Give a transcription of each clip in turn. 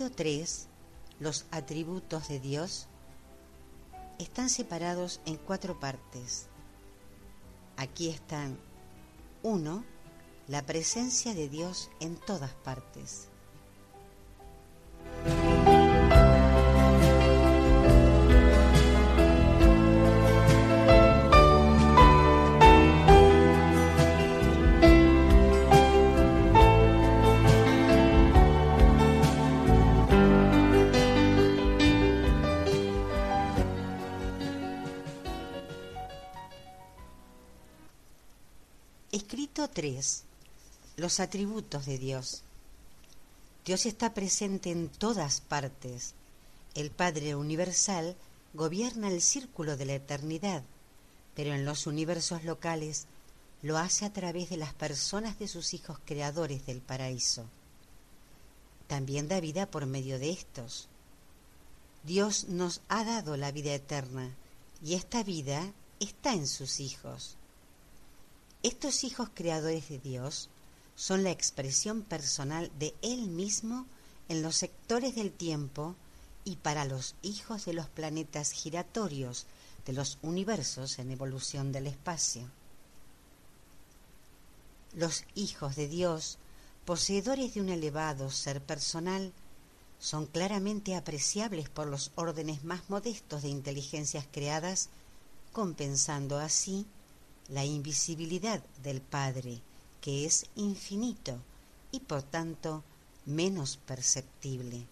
El escrito 3, los atributos de Dios, están separados en cuatro partes. Aquí están 1. La presencia de Dios en todas partes. Escrito 3. Los atributos de Dios. Dios está presente en todas partes. El Padre Universal gobierna el círculo de la eternidad, pero en los universos locales lo hace a través de las personas de sus hijos creadores del paraíso. También da vida por medio de estos. Dios nos ha dado la vida eterna y esta vida está en sus hijos. Estos hijos creadores de Dios son la expresión personal de Él mismo en los sectores del tiempo y para los hijos de los planetas giratorios de los universos en evolución del espacio. Los hijos de Dios, poseedores de un elevado ser personal, son claramente apreciables por los órdenes más modestos de inteligencias creadas, compensando así la invisibilidad del Padre, que es infinito y por tanto menos perceptible.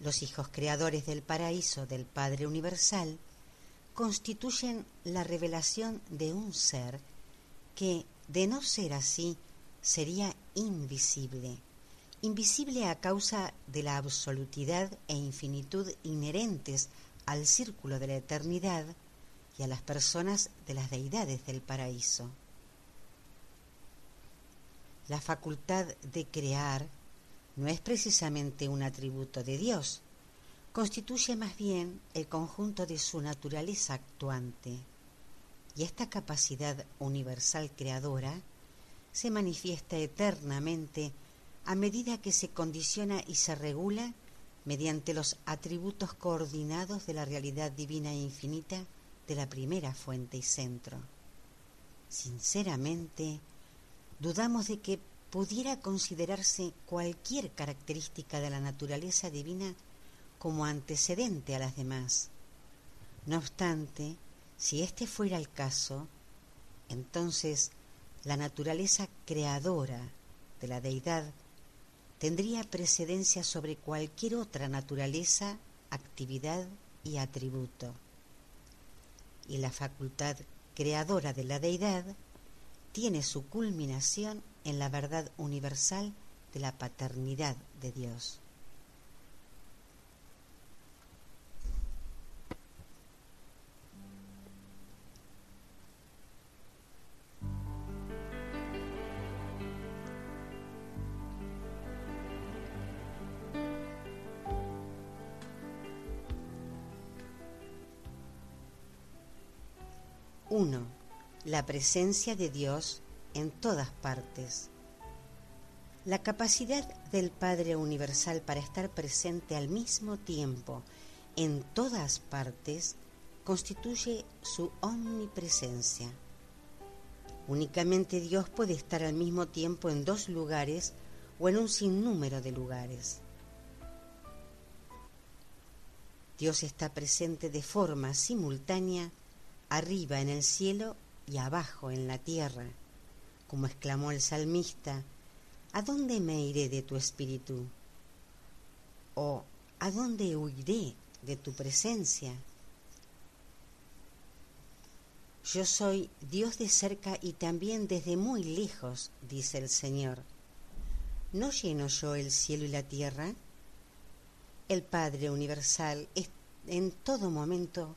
Los hijos creadores del paraíso del Padre Universal constituyen la revelación de un ser que, de no ser así, sería invisible, invisible a causa de la absolutidad e infinitud inherentes al círculo de la eternidad, y a las personas de las deidades del paraíso. La facultad de crear no es precisamente un atributo de Dios, constituye más bien el conjunto de su naturaleza actuante, y esta capacidad universal creadora se manifiesta eternamente a medida que se condiciona y se regula mediante los atributos coordinados de la realidad divina e infinita de la primera fuente y centro. Sinceramente, dudamos de que pudiera considerarse cualquier característica de la naturaleza divina como antecedente a las demás. No obstante, si este fuera el caso, entonces la naturaleza creadora de la deidad tendría precedencia sobre cualquier otra naturaleza, actividad y atributo y la facultad creadora de la deidad tiene su culminación en la verdad universal de la paternidad de Dios. 1. La presencia de Dios en todas partes. La capacidad del Padre Universal para estar presente al mismo tiempo en todas partes constituye su omnipresencia. Únicamente Dios puede estar al mismo tiempo en dos lugares o en un sinnúmero de lugares. Dios está presente de forma simultánea arriba en el cielo y abajo en la tierra, como exclamó el salmista, ¿a dónde me iré de tu espíritu? ¿O a dónde huiré de tu presencia? Yo soy Dios de cerca y también desde muy lejos, dice el Señor. ¿no lleno yo el cielo y la tierra? El Padre Universal en todo momento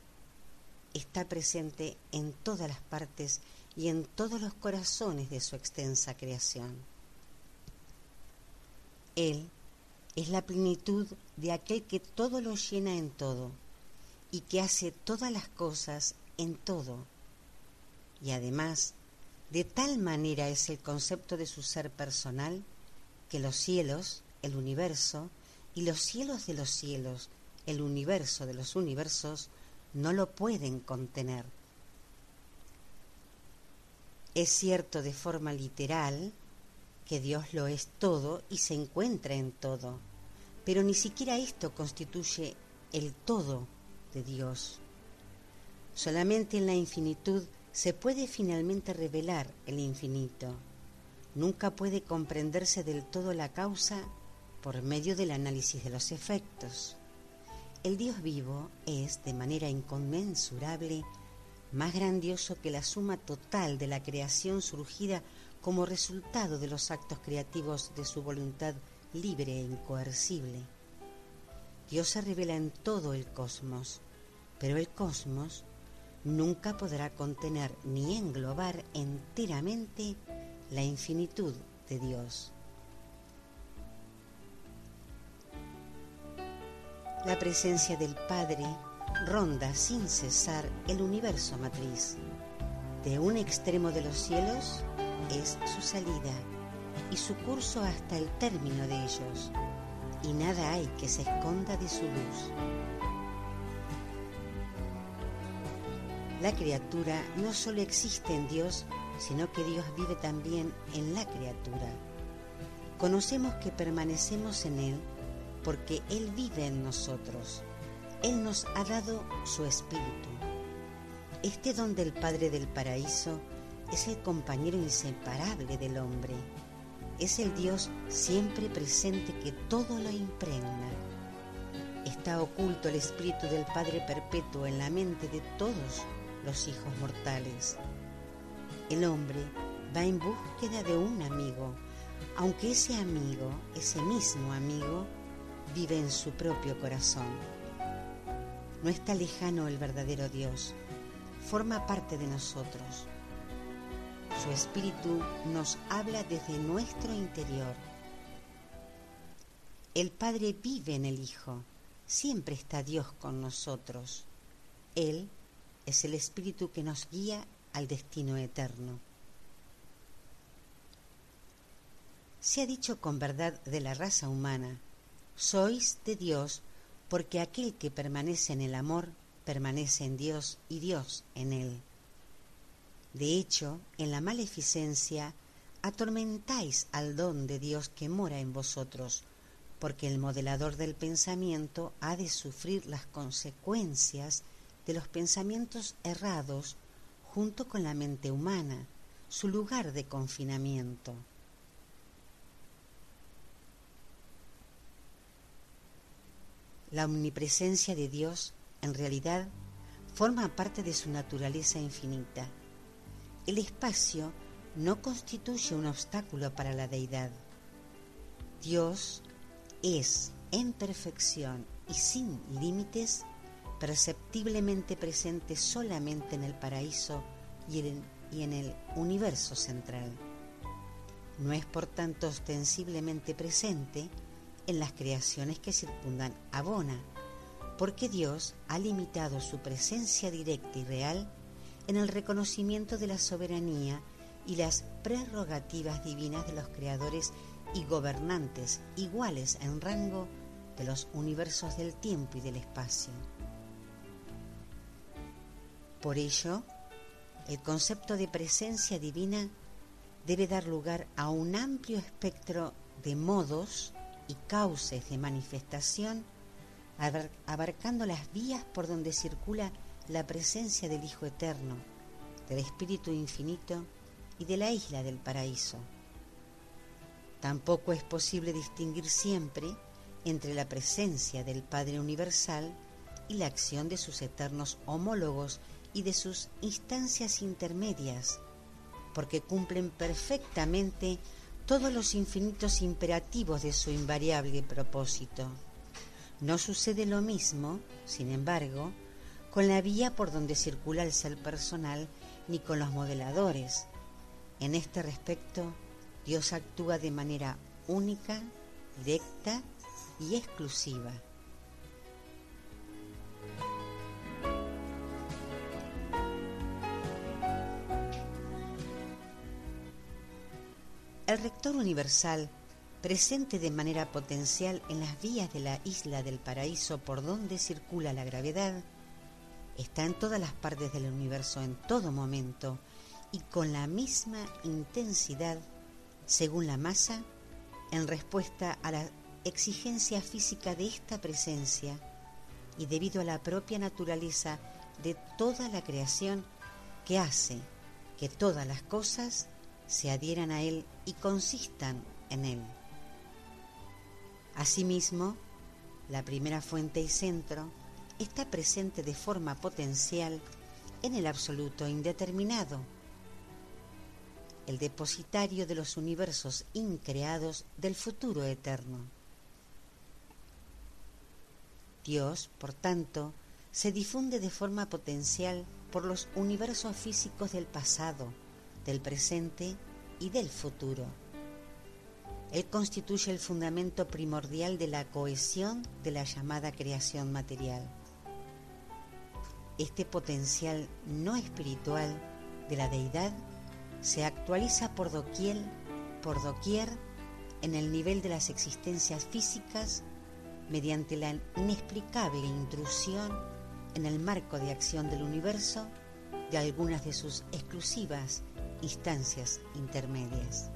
está presente en todas las partes y en todos los corazones de su extensa creación. Él es la plenitud de aquel que todo lo llena en todo y que hace todas las cosas en todo. Y además, de tal manera es el concepto de su ser personal que los cielos, el universo, y los cielos de los cielos, el universo de los universos, no lo pueden contener. Es cierto de forma literal que Dios lo es todo y se encuentra en todo, pero ni siquiera esto constituye el todo de Dios. Solamente en la infinitud se puede finalmente revelar el infinito. Nunca puede comprenderse del todo la causa por medio del análisis de los efectos. El Dios vivo es, de manera inconmensurable, más grandioso que la suma total de la creación surgida como resultado de los actos creativos de su voluntad libre e incoercible. Dios se revela en todo el cosmos, pero el cosmos nunca podrá contener ni englobar enteramente la infinitud de Dios. La presencia del Padre ronda sin cesar el universo matriz. De un extremo de los cielos es su salida y su curso hasta el término de ellos, y nada hay que se esconda de su luz. La criatura no solo existe en Dios, sino que Dios vive también en la criatura. Conocemos que permanecemos en Él porque Él vive en nosotros. Él nos ha dado su espíritu. Este don del Padre del Paraíso es el compañero inseparable del hombre. Es el Dios siempre presente que todo lo impregna. Está oculto el espíritu del Padre Perpetuo en la mente de todos los hijos mortales. El hombre va en búsqueda de un amigo, aunque ese amigo, ese mismo amigo, vive en su propio corazón. No está lejano el verdadero Dios, forma parte de nosotros. Su espíritu nos habla desde nuestro interior. El Padre vive en el Hijo, siempre está Dios con nosotros. Él es el espíritu que nos guía al destino eterno. Se ha dicho con verdad de la raza humana sois de Dios, porque aquel que permanece en el amor permanece en Dios y Dios en él. De hecho, en la maleficencia atormentáis al don de Dios que mora en vosotros, porque el modelador del pensamiento ha de sufrir las consecuencias de los pensamientos errados junto con la mente humana, su lugar de confinamiento. La omnipresencia de Dios, en realidad, forma parte de su naturaleza infinita. El espacio no constituye un obstáculo para la deidad. Dios es en perfección y sin límites perceptiblemente presente solamente en el paraíso y en, el universo central. No es por tanto ostensiblemente presente en las creaciones que circundan a Bona, porque Dios ha limitado su presencia directa y real en el reconocimiento de la soberanía y las prerrogativas divinas de los creadores y gobernantes iguales en rango de los universos del tiempo y del espacio. Por ello, el concepto de presencia divina debe dar lugar a un amplio espectro de modos y cauces de manifestación, abarcando las vías por donde circula la presencia del Hijo Eterno, del Espíritu Infinito y de la isla del paraíso. Tampoco es posible distinguir siempre entre la presencia del Padre Universal y la acción de sus eternos homólogos y de sus instancias intermedias, porque cumplen perfectamente todos los infinitos imperativos de su invariable propósito. No sucede lo mismo, sin embargo, con la vía por donde circula el ser personal ni con los modeladores. En este respecto, Dios actúa de manera única, directa y exclusiva. El rector universal, presente de manera potencial en las vías de la isla del paraíso por donde circula la gravedad, está en todas las partes del universo en todo momento y con la misma intensidad según la masa en respuesta a la exigencia física de esta presencia y debido a la propia naturaleza de toda la creación que hace que todas las cosas se adhieran a Él y consistan en Él. Asimismo, la primera fuente y centro está presente de forma potencial en el absoluto indeterminado, el depositario de los universos increados del futuro eterno. Dios, por tanto, se difunde de forma potencial por los universos físicos del pasado, del presente y del futuro. Él constituye el fundamento primordial de la cohesión de la llamada creación material. Este potencial no espiritual de la deidad se actualiza por doquier, por doquier en el nivel de las existencias físicas mediante la inexplicable intrusión en el marco de acción del universo de algunas de sus exclusivas instancias intermedias.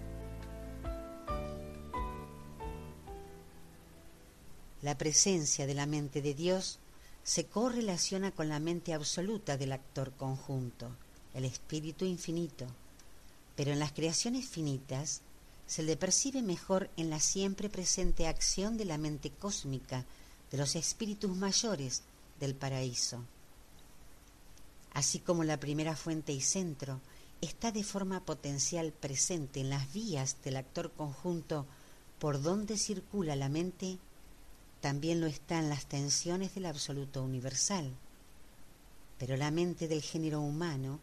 La presencia de la mente de Dios se correlaciona con la mente absoluta del actor conjunto, el espíritu infinito, pero en las creaciones finitas se le percibe mejor en la siempre presente acción de la mente cósmica de los espíritus mayores del paraíso. Así como la primera fuente y centro está de forma potencial presente en las vías del actor conjunto por donde circula la mente, también lo está en las tensiones del absoluto universal. Pero la mente del género humano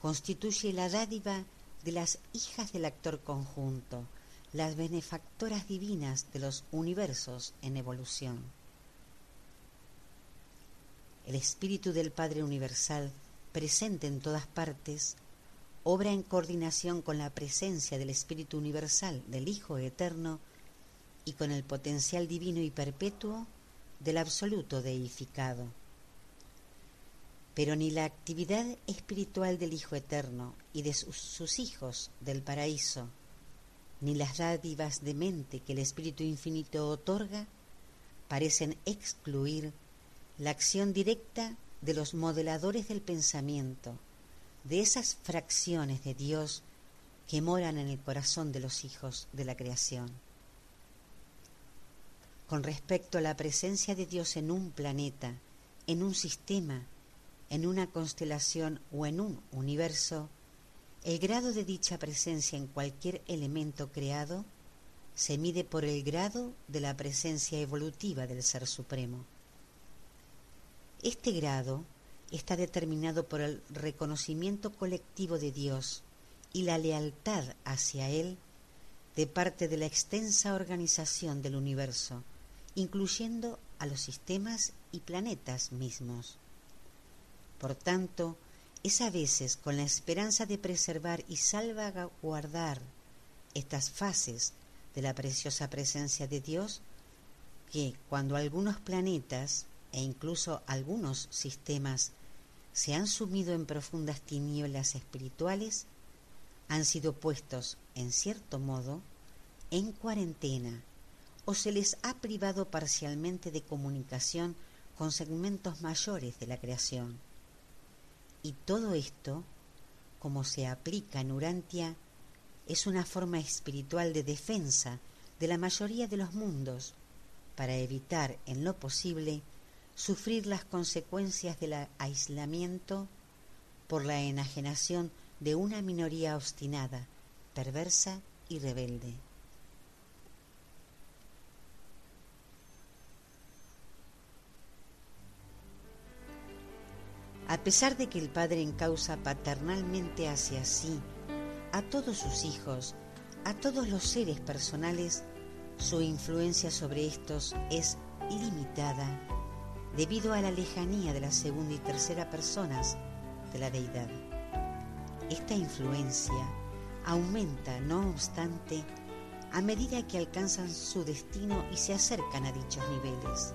constituye la dádiva de las hijas del actor conjunto, las benefactoras divinas de los universos en evolución. El espíritu del Padre Universal, presente en todas partes, obra en coordinación con la presencia del Espíritu Universal del Hijo Eterno y con el potencial divino y perpetuo del absoluto deificado. Pero ni la actividad espiritual del Hijo Eterno y de sus, hijos del paraíso, ni las dádivas de mente que el Espíritu Infinito otorga, parecen excluir la acción directa de los modeladores del pensamiento, de esas fracciones de Dios que moran en el corazón de los hijos de la creación. Con respecto a la presencia de Dios en un planeta, en un sistema, en una constelación o en un universo, el grado de dicha presencia en cualquier elemento creado se mide por el grado de la presencia evolutiva del Ser Supremo. Este grado está determinado por el reconocimiento colectivo de Dios y la lealtad hacia Él de parte de la extensa organización del universo, incluyendo a los sistemas y planetas mismos. Por tanto, es a veces con la esperanza de preservar y salvaguardar estas fases de la preciosa presencia de Dios que cuando algunos planetas e incluso algunos sistemas se han sumido en profundas tinieblas espirituales, han sido puestos, en cierto modo, en cuarentena o se les ha privado parcialmente de comunicación con segmentos mayores de la creación. Y todo esto, como se aplica en Urantia, es una forma espiritual de defensa de la mayoría de los mundos para evitar en lo posible sufrir las consecuencias del aislamiento por la enajenación de una minoría obstinada, perversa y rebelde. A pesar de que el Padre encausa paternalmente hacia sí a todos sus hijos, a todos los seres personales, su influencia sobre estos es limitada debido a la lejanía de la segunda y tercera personas de la deidad. Esta influencia aumenta, no obstante, a medida que alcanzan su destino y se acercan a dichos niveles.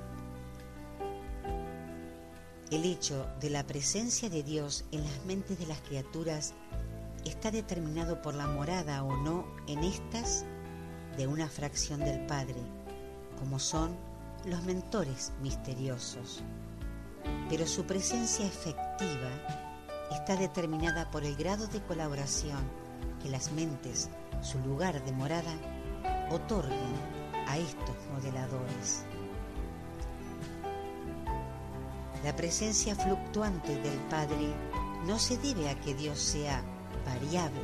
El hecho de la presencia de Dios en las mentes de las criaturas está determinado por la morada o no en estas de una fracción del Padre, como son los mentores misteriosos. Pero su presencia efectiva está determinada por el grado de colaboración que las mentes, su lugar de morada, otorguen a estos modeladores. La presencia fluctuante del Padre no se debe a que Dios sea variable.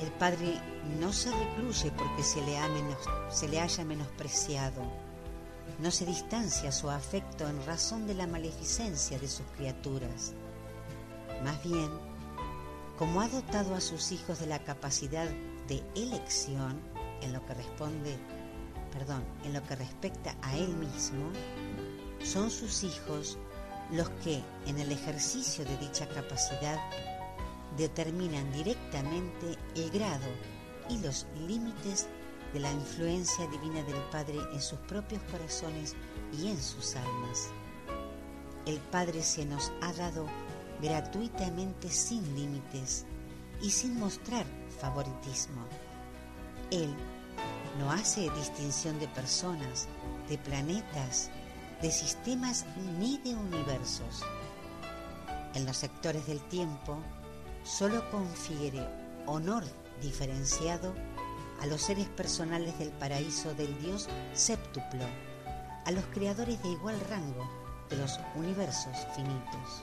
El Padre no se recluye porque se le, se le haya menospreciado. No se distancia su afecto en razón de la maleficencia de sus criaturas. Más bien, como ha dotado a sus hijos de la capacidad de elección en lo que responde, perdón, en lo que respecta a él mismo, son sus hijos los que, en el ejercicio de dicha capacidad, determinan directamente el grado y los límites de la influencia divina del Padre en sus propios corazones y en sus almas. El Padre se nos ha dado gratuitamente sin límites y sin mostrar favoritismo. Él no hace distinción de personas, de planetas, de sistemas ni de universos. En los sectores del tiempo solo confiere honor diferenciado a los seres personales del paraíso del Dios séptuplo, a los creadores de igual rango de los universos finitos.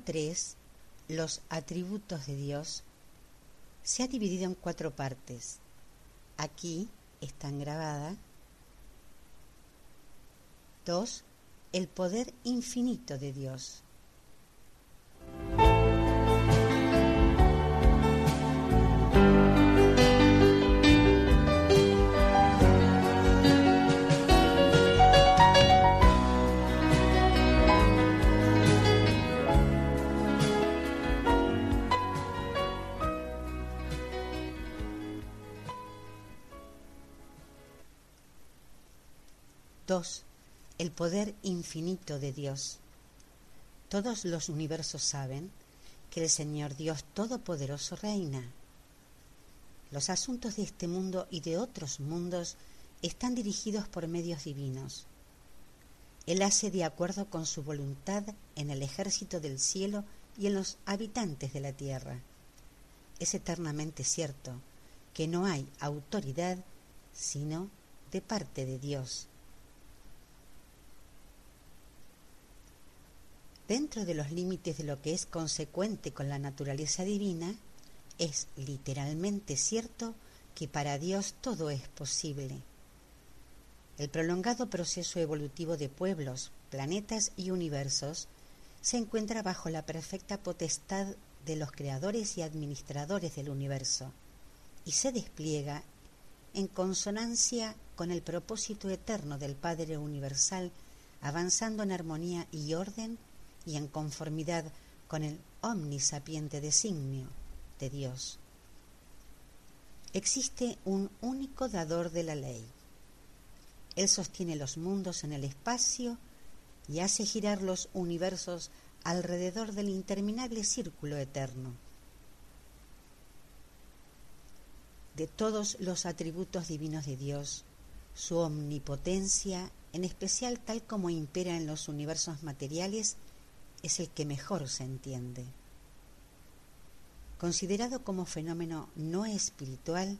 Escrito 3, los atributos de Dios, se ha dividido en cuatro partes. Aquí están grabadas. 2. El poder infinito de Dios. 2. El poder infinito de Dios. Todos los universos saben que el Señor Dios Todopoderoso reina. Los asuntos de este mundo y de otros mundos están dirigidos por medios divinos. Él hace de acuerdo con su voluntad en el ejército del cielo y en los habitantes de la tierra. Es eternamente cierto que no hay autoridad sino de parte de Dios. Dentro de los límites de lo que es consecuente con la naturaleza divina, es literalmente cierto que para Dios todo es posible. El prolongado proceso evolutivo de pueblos, planetas y universos se encuentra bajo la perfecta potestad de los creadores y administradores del universo y se despliega en consonancia con el propósito eterno del Padre Universal, avanzando en armonía y orden y en conformidad con el omnisapiente designio de Dios. Existe un único dador de la ley, él sostiene los mundos en el espacio y hace girar los universos alrededor del interminable círculo eterno. De todos los atributos divinos de Dios, su omnipotencia, en especial tal como impera en los universos materiales, es el que mejor se entiende. Considerado como fenómeno no espiritual,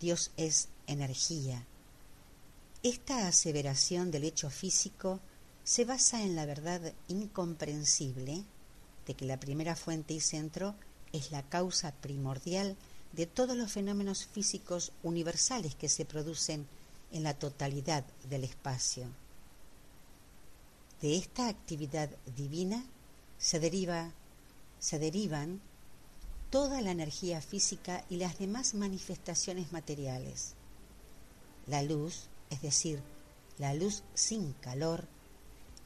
Dios es energía, esta aseveración del hecho físico se basa en la verdad incomprensible de que la primera fuente y centro es la causa primordial de todos los fenómenos físicos universales que se producen en la totalidad del espacio. De esta actividad divina se deriva se derivan toda la energía física y las demás manifestaciones materiales. La luz es decir, la luz sin calor,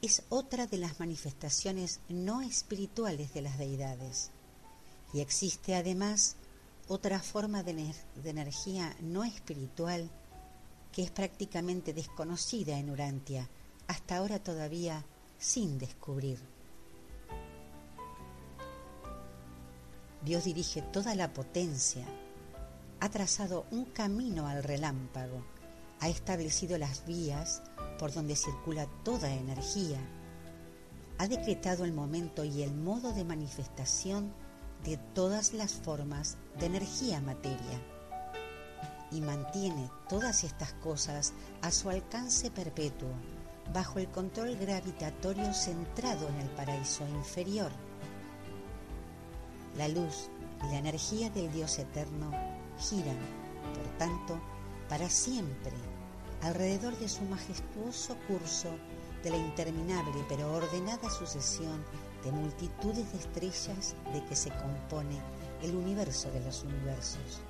es otra de las manifestaciones no espirituales de las deidades. Y existe además otra forma de, energía no espiritual que es prácticamente desconocida en Urantia, hasta ahora todavía sin descubrir. Dios dirige toda la potencia, ha trazado un camino al relámpago, ha establecido las vías por donde circula toda energía, ha decretado el momento y el modo de manifestación de todas las formas de energía materia y mantiene todas estas cosas a su alcance perpetuo bajo el control gravitatorio centrado en el paraíso inferior. La luz y la energía del Dios eterno giran, por tanto, para siempre alrededor de su majestuoso curso de la interminable pero ordenada sucesión de multitudes de estrellas de que se compone el universo de los universos.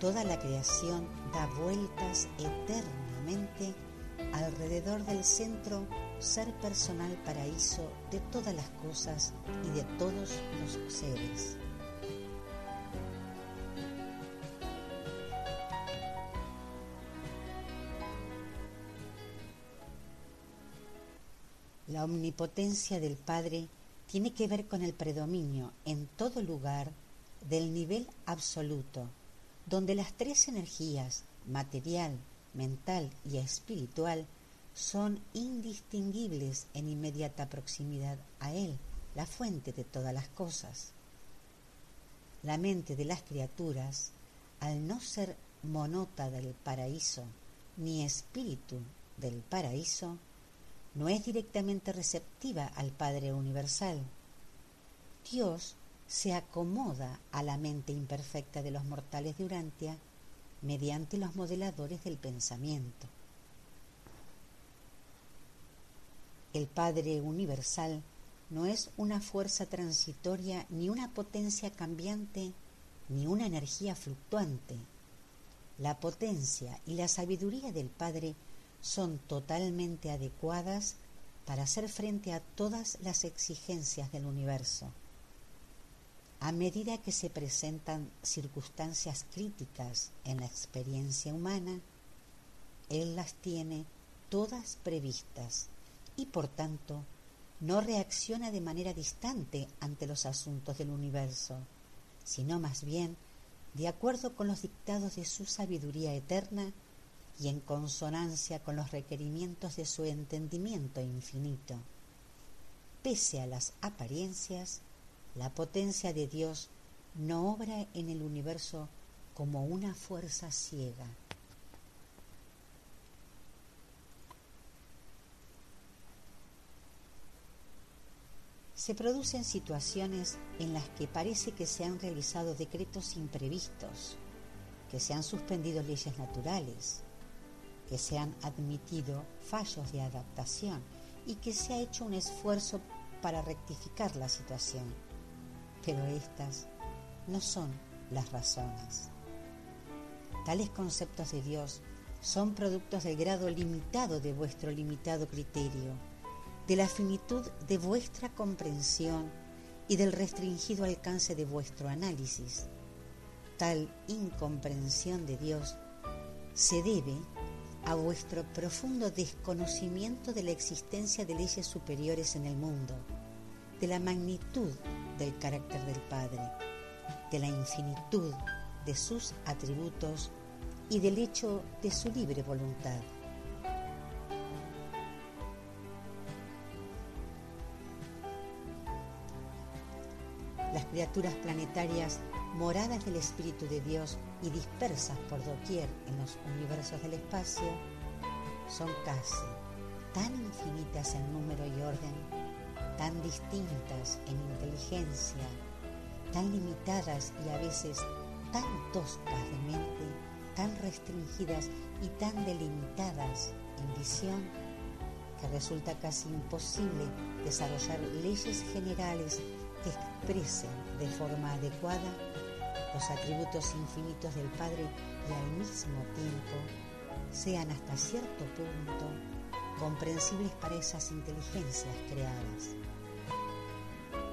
Toda la creación da vueltas eternamente alrededor del centro ser personal paraíso de todas las cosas y de todos los seres. La omnipotencia del Padre tiene que ver con el predominio en todo lugar del nivel absoluto, donde las tres energías, material, mental y espiritual, son indistinguibles en inmediata proximidad a Él, la fuente de todas las cosas. La mente de las criaturas, al no ser monota del paraíso, ni espíritu del paraíso, no es directamente receptiva al Padre Universal. Dios se acomoda a la mente imperfecta de los mortales de Urantia mediante los modeladores del pensamiento. El Padre Universal no es una fuerza transitoria ni una potencia cambiante ni una energía fluctuante. La potencia y la sabiduría del Padre son totalmente adecuadas para hacer frente a todas las exigencias del universo. A medida que se presentan circunstancias críticas en la experiencia humana, Él las tiene todas previstas y por tanto no reacciona de manera distante ante los asuntos del universo, sino más bien de acuerdo con los dictados de su sabiduría eterna y en consonancia con los requerimientos de su entendimiento infinito. Pese a las apariencias, la potencia de Dios no obra en el universo como una fuerza ciega. Se producen situaciones en las que parece que se han realizado decretos imprevistos, que se han suspendido leyes naturales, que se han admitido fallos de adaptación y que se ha hecho un esfuerzo para rectificar la situación. Pero estas no son las razones. Tales conceptos de Dios son productos del grado limitado de vuestro limitado criterio de la finitud de vuestra comprensión y del restringido alcance de vuestro análisis. Tal incomprensión de Dios se debe a vuestro profundo desconocimiento de la existencia de leyes superiores en el mundo, de la magnitud del carácter del Padre, de la infinitud de sus atributos y del hecho de su libre voluntad. las criaturas planetarias, moradas del Espíritu de Dios y dispersas por doquier en los universos del espacio, son casi tan infinitas en número y orden, tan distintas en inteligencia, tan limitadas y a veces tan toscas de mente, tan restringidas y tan delimitadas en visión, que resulta casi imposible desarrollar leyes generales que expresen de forma adecuada los atributos infinitos del Padre y al mismo tiempo sean hasta cierto punto comprensibles para esas inteligencias creadas.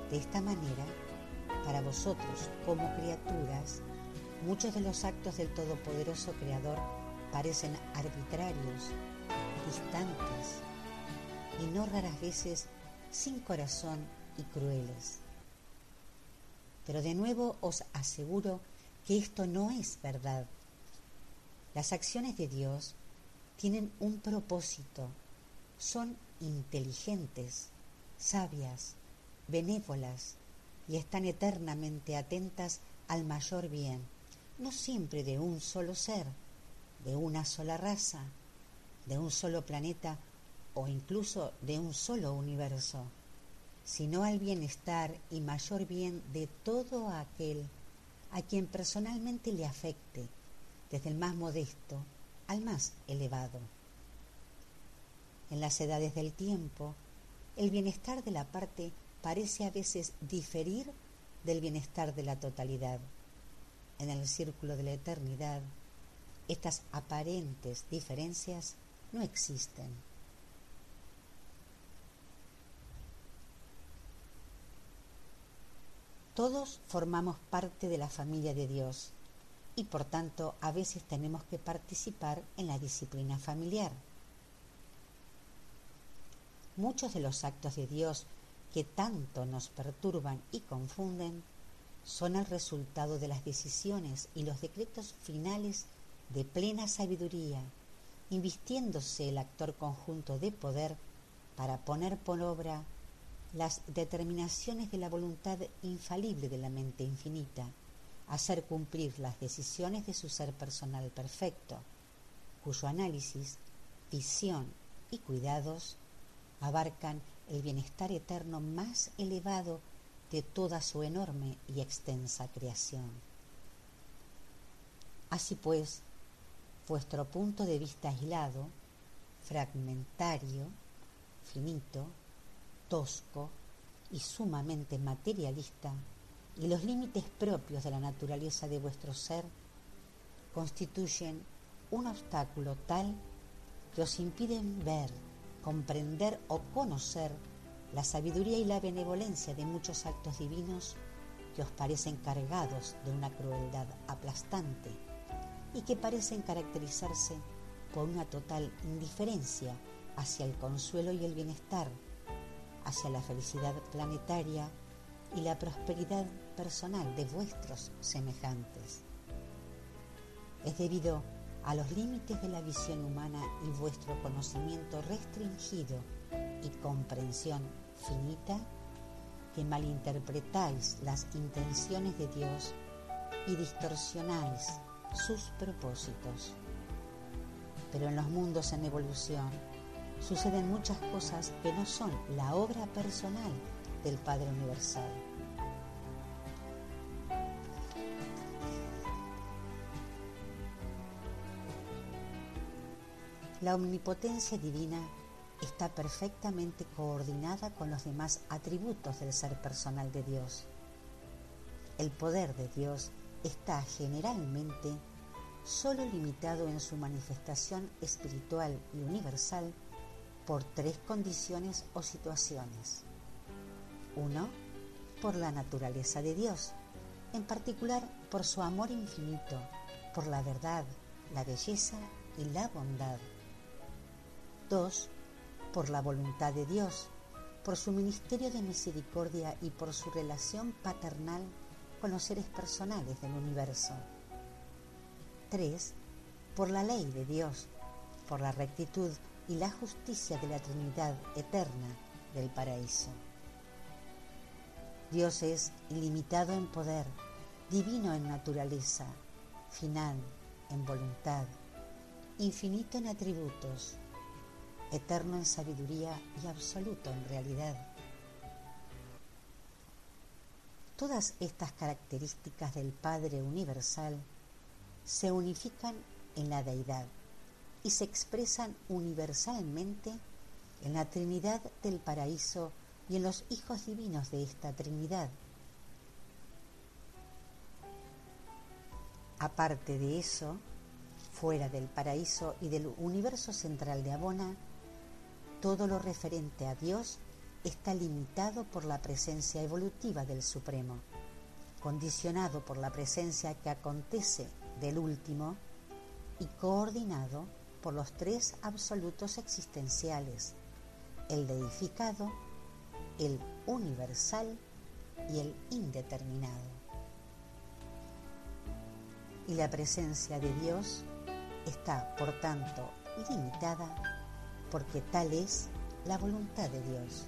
De esta manera, para vosotros como criaturas, muchos de los actos del Todopoderoso Creador parecen arbitrarios, distantes y no raras veces sin corazón y crueles. Pero de nuevo os aseguro que esto no es verdad. Las acciones de Dios tienen un propósito, son inteligentes, sabias, benévolas y están eternamente atentas al mayor bien, no siempre de un solo ser, de una sola raza, de un solo planeta o incluso de un solo universo sino al bienestar y mayor bien de todo aquel a quien personalmente le afecte, desde el más modesto al más elevado. En las edades del tiempo, el bienestar de la parte parece a veces diferir del bienestar de la totalidad. En el círculo de la eternidad, estas aparentes diferencias no existen. Todos formamos parte de la familia de Dios y por tanto a veces tenemos que participar en la disciplina familiar. Muchos de los actos de Dios que tanto nos perturban y confunden son el resultado de las decisiones y los decretos finales de plena sabiduría, invistiéndose el actor conjunto de poder para poner por obra las determinaciones de la voluntad infalible de la mente infinita, hacer cumplir las decisiones de su ser personal perfecto, cuyo análisis, visión y cuidados abarcan el bienestar eterno más elevado de toda su enorme y extensa creación. Así pues, vuestro punto de vista aislado, fragmentario, finito, tosco y sumamente materialista y los límites propios de la naturaleza de vuestro ser constituyen un obstáculo tal que os impiden ver, comprender o conocer la sabiduría y la benevolencia de muchos actos divinos que os parecen cargados de una crueldad aplastante y que parecen caracterizarse por una total indiferencia hacia el consuelo y el bienestar hacia la felicidad planetaria y la prosperidad personal de vuestros semejantes. es debido a los límites de la visión humana y vuestro conocimiento restringido y comprensión finita que malinterpretáis las intenciones de Dios y distorsionáis sus propósitos. Pero en los mundos en evolución suceden muchas cosas que no son la obra personal del Padre Universal. La omnipotencia divina está perfectamente coordinada con los demás atributos del ser personal de Dios. El poder de Dios está generalmente solo limitado en su manifestación espiritual y universal por tres condiciones o situaciones. Uno, por la naturaleza de Dios, en particular por su amor infinito, por la verdad, la belleza y la bondad. Dos, por la voluntad de Dios, por su ministerio de misericordia y por su relación paternal con los seres personales del universo. 3. Por la ley de Dios, por la rectitud y la justicia de la Trinidad eterna del paraíso. Dios es ilimitado en poder, divino en naturaleza, final en voluntad, infinito en atributos, eterno en sabiduría y absoluto en realidad. Todas estas características del Padre Universal se unifican en la deidad y se expresan universalmente en la Trinidad del Paraíso y en los hijos divinos de esta Trinidad. Aparte de eso, fuera del paraíso y del universo central de Abona, todo lo referente a Dios está limitado por la presencia evolutiva del Supremo, condicionado por la presencia que acontece del último y coordinado por los tres absolutos existenciales, el deificado, el universal y el indeterminado. Y la presencia de Dios está, por tanto, limitada porque tal es la voluntad de Dios.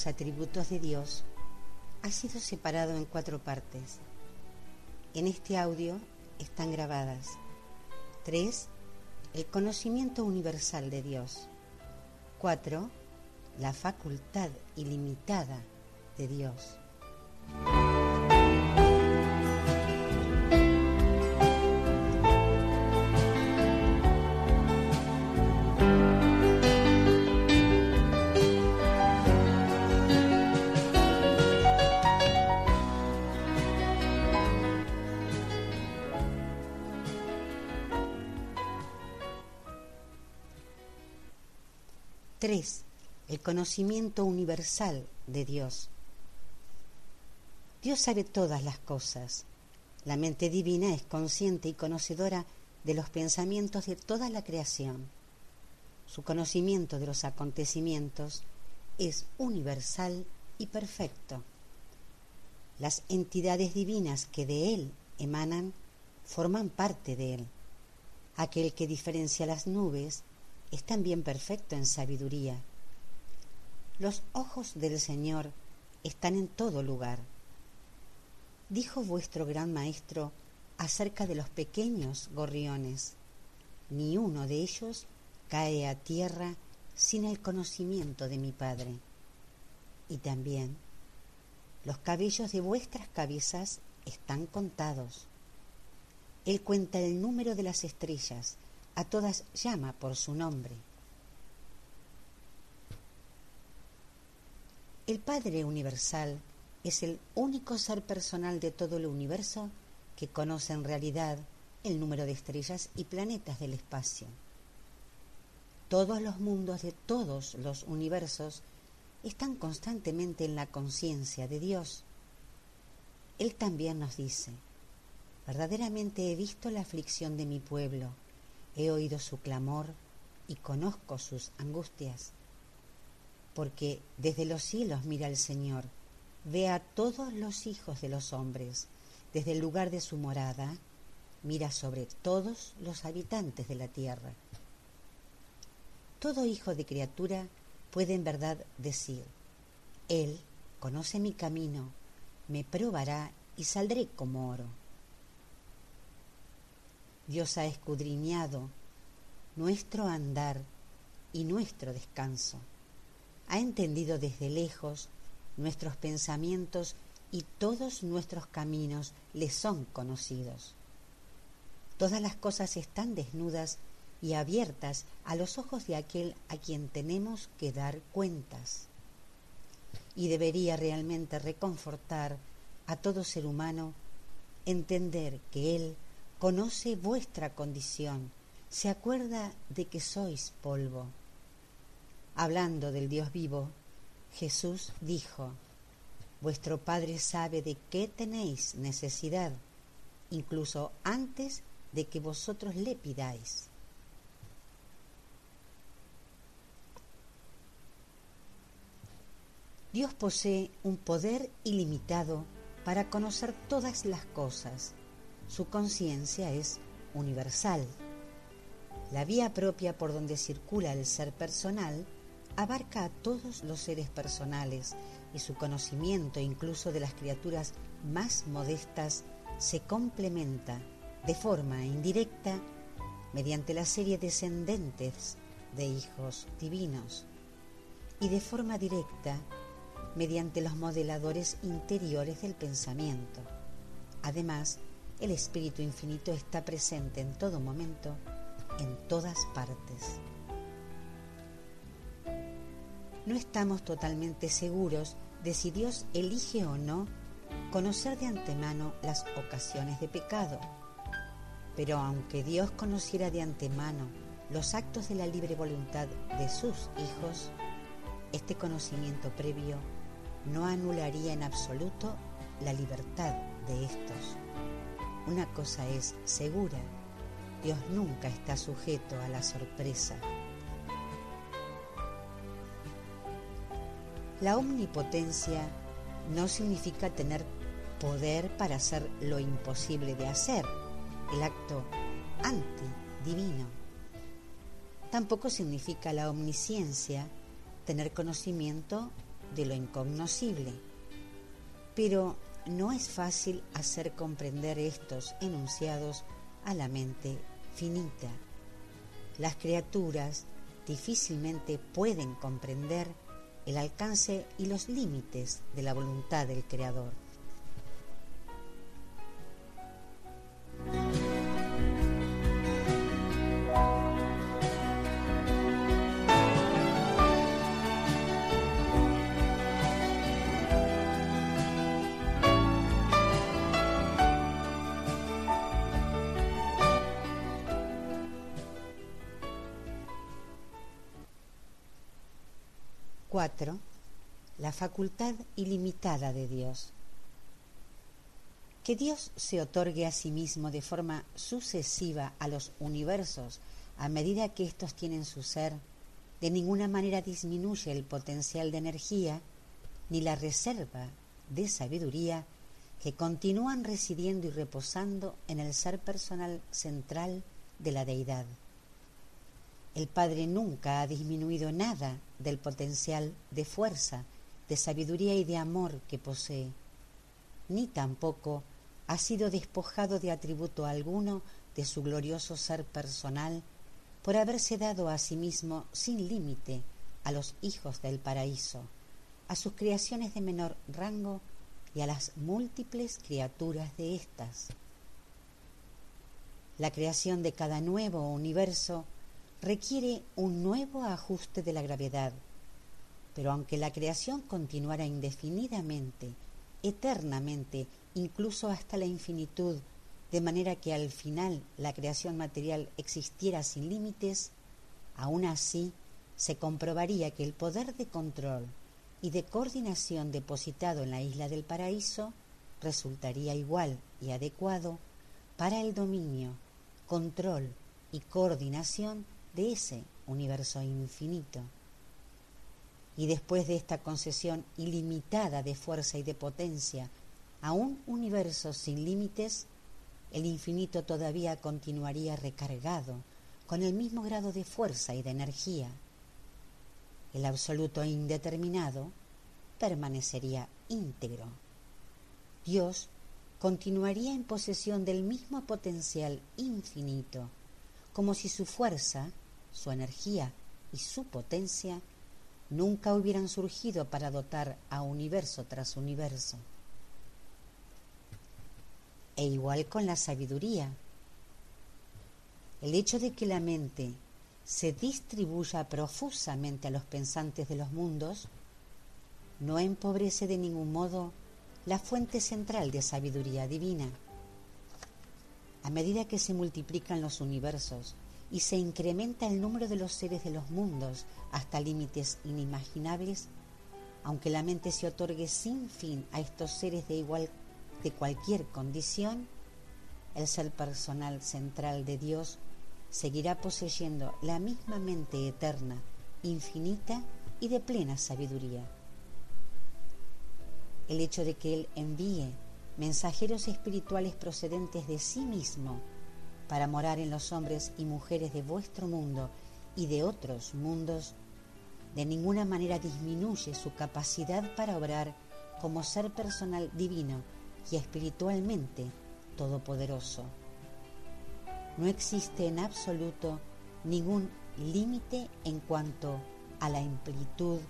Los atributos de Dios, ha sido separado en cuatro partes. En este audio están grabadas 3. El conocimiento universal de Dios. 4. La facultad ilimitada de Dios. 3. El conocimiento universal de Dios. Dios sabe todas las cosas. La mente divina es consciente y conocedora de los pensamientos de toda la creación. Su conocimiento de los acontecimientos es universal y perfecto. Las entidades divinas que de Él emanan forman parte de Él. Aquel que diferencia las nubes es también perfecto en sabiduría. Los ojos del Señor están en todo lugar. Dijo vuestro gran maestro acerca de los pequeños gorriones, ni uno de ellos cae a tierra sin el conocimiento de mi Padre. Y también, los cabellos de vuestras cabezas están contados. Él cuenta el número de las estrellas, a todas llama por su nombre. El Padre Universal es el único ser personal de todo el universo que conoce en realidad el número de estrellas y planetas del espacio todos los mundos de todos los universos están constantemente en la conciencia de Dios. Él también nos dice, verdaderamente he visto la aflicción de mi pueblo, he oído su clamor y conozco sus angustias, porque desde los cielos mira el Señor, ve a todos los hijos de los hombres, desde el lugar de su morada, mira sobre todos los habitantes de la tierra. Todo hijo de criatura puede en verdad decir, Él conoce mi camino, me probará y saldré como oro. Dios ha escudriñado nuestro andar y nuestro descanso. Ha entendido desde lejos nuestros pensamientos y todos nuestros caminos le son conocidos. Todas las cosas están desnudas y abiertas a los ojos de aquel a quien tenemos que dar cuentas. Y debería realmente reconfortar a todo ser humano entender que Él conoce vuestra condición, se acuerda de que sois polvo. Hablando del Dios vivo, Jesús dijo, Vuestro Padre sabe de qué tenéis necesidad, incluso antes de que vosotros le pidáis. Dios posee un poder ilimitado para conocer todas las cosas. Su conciencia es universal. La vía propia por donde circula el ser personal abarca a todos los seres personales y su conocimiento incluso de las criaturas más modestas se complementa de forma indirecta mediante la serie descendentes de hijos divinos y de forma directa mediante los modeladores interiores del pensamiento. Además, el Espíritu Infinito está presente en todo momento, en todas partes. No estamos totalmente seguros de si Dios elige o no conocer de antemano las ocasiones de pecado. Pero aunque Dios conociera de antemano los actos de la libre voluntad de sus hijos, este conocimiento previo no anularía en absoluto la libertad de estos. Una cosa es segura, Dios nunca está sujeto a la sorpresa. La omnipotencia no significa tener poder para hacer lo imposible de hacer, el acto antidivino. Tampoco significa la omnisciencia tener conocimiento de lo incognoscible. Pero no es fácil hacer comprender estos enunciados a la mente finita. Las criaturas difícilmente pueden comprender el alcance y los límites de la voluntad del Creador. 4. La facultad ilimitada de Dios. Que Dios se otorgue a sí mismo de forma sucesiva a los universos a medida que éstos tienen su ser, de ninguna manera disminuye el potencial de energía ni la reserva de sabiduría que continúan residiendo y reposando en el ser personal central de la deidad. El Padre nunca ha disminuido nada del potencial de fuerza, de sabiduría y de amor que posee, ni tampoco ha sido despojado de atributo alguno de su glorioso ser personal por haberse dado a sí mismo sin límite a los hijos del paraíso, a sus creaciones de menor rango y a las múltiples criaturas de éstas. La creación de cada nuevo universo requiere un nuevo ajuste de la gravedad, pero aunque la creación continuara indefinidamente, eternamente, incluso hasta la infinitud, de manera que al final la creación material existiera sin límites, aún así se comprobaría que el poder de control y de coordinación depositado en la isla del paraíso resultaría igual y adecuado para el dominio, control y coordinación de ese universo infinito. Y después de esta concesión ilimitada de fuerza y de potencia a un universo sin límites, el infinito todavía continuaría recargado con el mismo grado de fuerza y de energía. El absoluto indeterminado permanecería íntegro. Dios continuaría en posesión del mismo potencial infinito, como si su fuerza su energía y su potencia nunca hubieran surgido para dotar a universo tras universo. E igual con la sabiduría. El hecho de que la mente se distribuya profusamente a los pensantes de los mundos no empobrece de ningún modo la fuente central de sabiduría divina. A medida que se multiplican los universos y se incrementa el número de los seres de los mundos hasta límites inimaginables, aunque la mente se otorgue sin fin a estos seres de igual de cualquier condición, el ser personal central de Dios seguirá poseyendo la misma mente eterna, infinita y de plena sabiduría. El hecho de que Él envíe mensajeros espirituales procedentes de sí mismo para morar en los hombres y mujeres de vuestro mundo y de otros mundos, de ninguna manera disminuye su capacidad para obrar como ser personal divino y espiritualmente todopoderoso. No existe en absoluto ningún límite en cuanto a la amplitud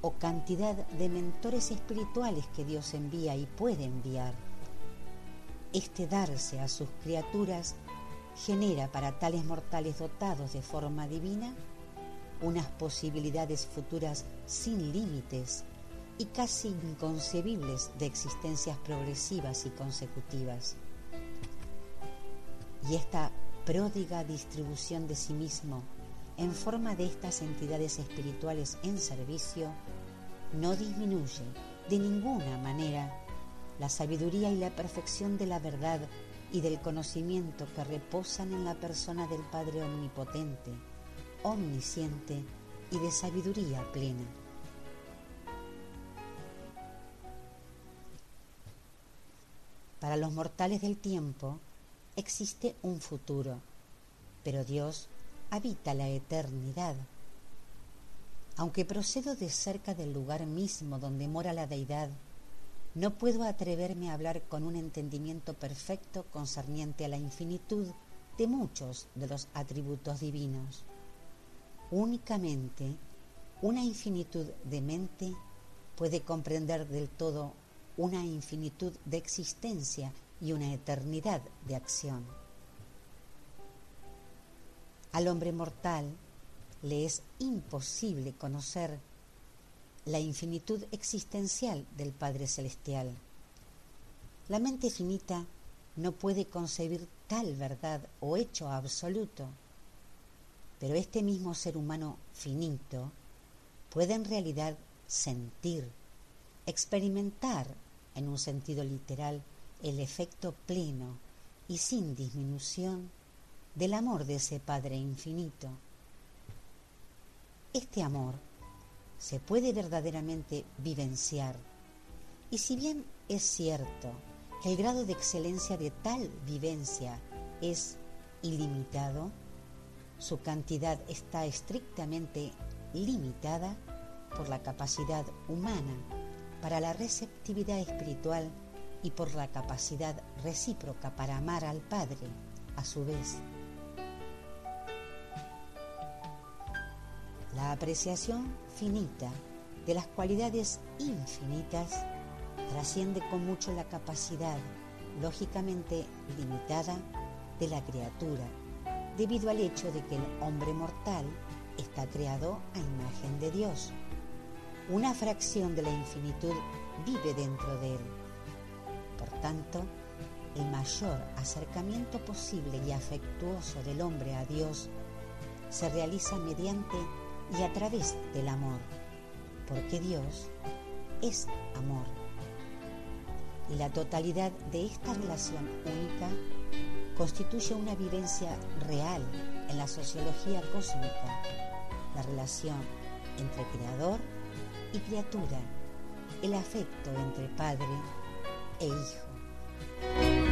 o cantidad de mentores espirituales que Dios envía y puede enviar. Este darse a sus criaturas genera para tales mortales dotados de forma divina unas posibilidades futuras sin límites y casi inconcebibles de existencias progresivas y consecutivas. Y esta pródiga distribución de sí mismo en forma de estas entidades espirituales en servicio no disminuye de ninguna manera la sabiduría y la perfección de la verdad y del conocimiento que reposan en la persona del Padre Omnipotente, omnisciente y de sabiduría plena. Para los mortales del tiempo existe un futuro, pero Dios habita la eternidad. Aunque procedo de cerca del lugar mismo donde mora la deidad, no puedo atreverme a hablar con un entendimiento perfecto concerniente a la infinitud de muchos de los atributos divinos. Únicamente una infinitud de mente puede comprender del todo una infinitud de existencia y una eternidad de acción. Al hombre mortal le es imposible conocer la infinitud existencial del Padre Celestial. La mente finita no puede concebir tal verdad o hecho absoluto, pero este mismo ser humano finito puede en realidad sentir, experimentar en un sentido literal el efecto pleno y sin disminución del amor de ese Padre infinito. Este amor se puede verdaderamente vivenciar y si bien es cierto que el grado de excelencia de tal vivencia es ilimitado, su cantidad está estrictamente limitada por la capacidad humana para la receptividad espiritual y por la capacidad recíproca para amar al Padre a su vez. La apreciación finita de las cualidades infinitas trasciende con mucho la capacidad, lógicamente limitada, de la criatura, debido al hecho de que el hombre mortal está creado a imagen de Dios. Una fracción de la infinitud vive dentro de él. Por tanto, el mayor acercamiento posible y afectuoso del hombre a Dios se realiza mediante y a través del amor, porque Dios es amor. Y la totalidad de esta relación única constituye una vivencia real en la sociología cósmica, la relación entre creador y criatura, el afecto entre padre e hijo.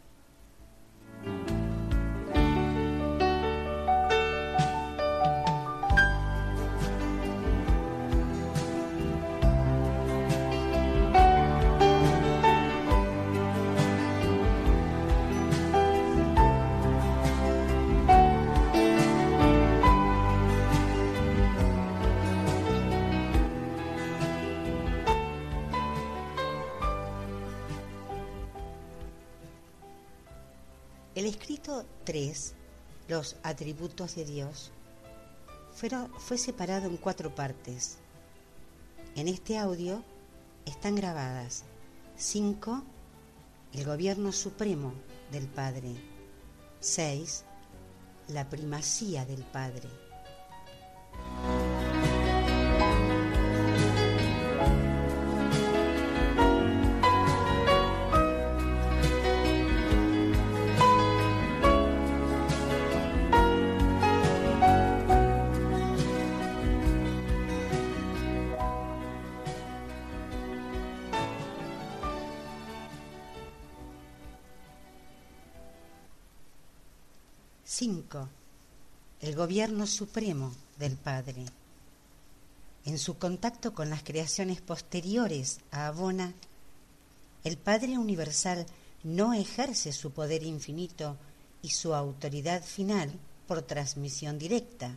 Atributos de Dios, fue separado en cuatro partes. En este audio están grabadas 5. El gobierno supremo del Padre. 6. La primacía del Padre. Gobierno supremo del Padre. En su contacto con las creaciones posteriores a Abona, el Padre Universal no ejerce su poder infinito y su autoridad final por transmisión directa,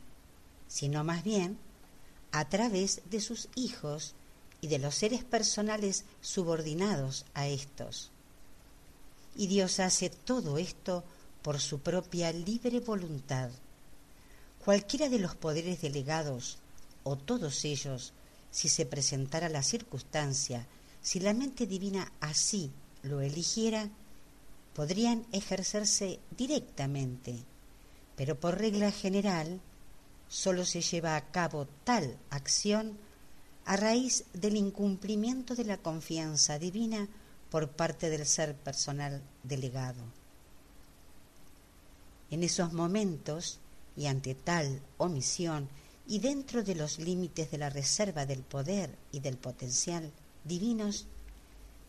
sino más bien a través de sus hijos y de los seres personales subordinados a estos. Y Dios hace todo esto por su propia libre voluntad. Cualquiera de los poderes delegados, o todos ellos, si se presentara la circunstancia, si la mente divina así lo eligiera, podrían ejercerse directamente, pero por regla general sólo se lleva a cabo tal acción a raíz del incumplimiento de la confianza divina por parte del ser personal delegado. En esos momentos, y ante tal omisión, y dentro de los límites de la reserva del poder y del potencial divinos,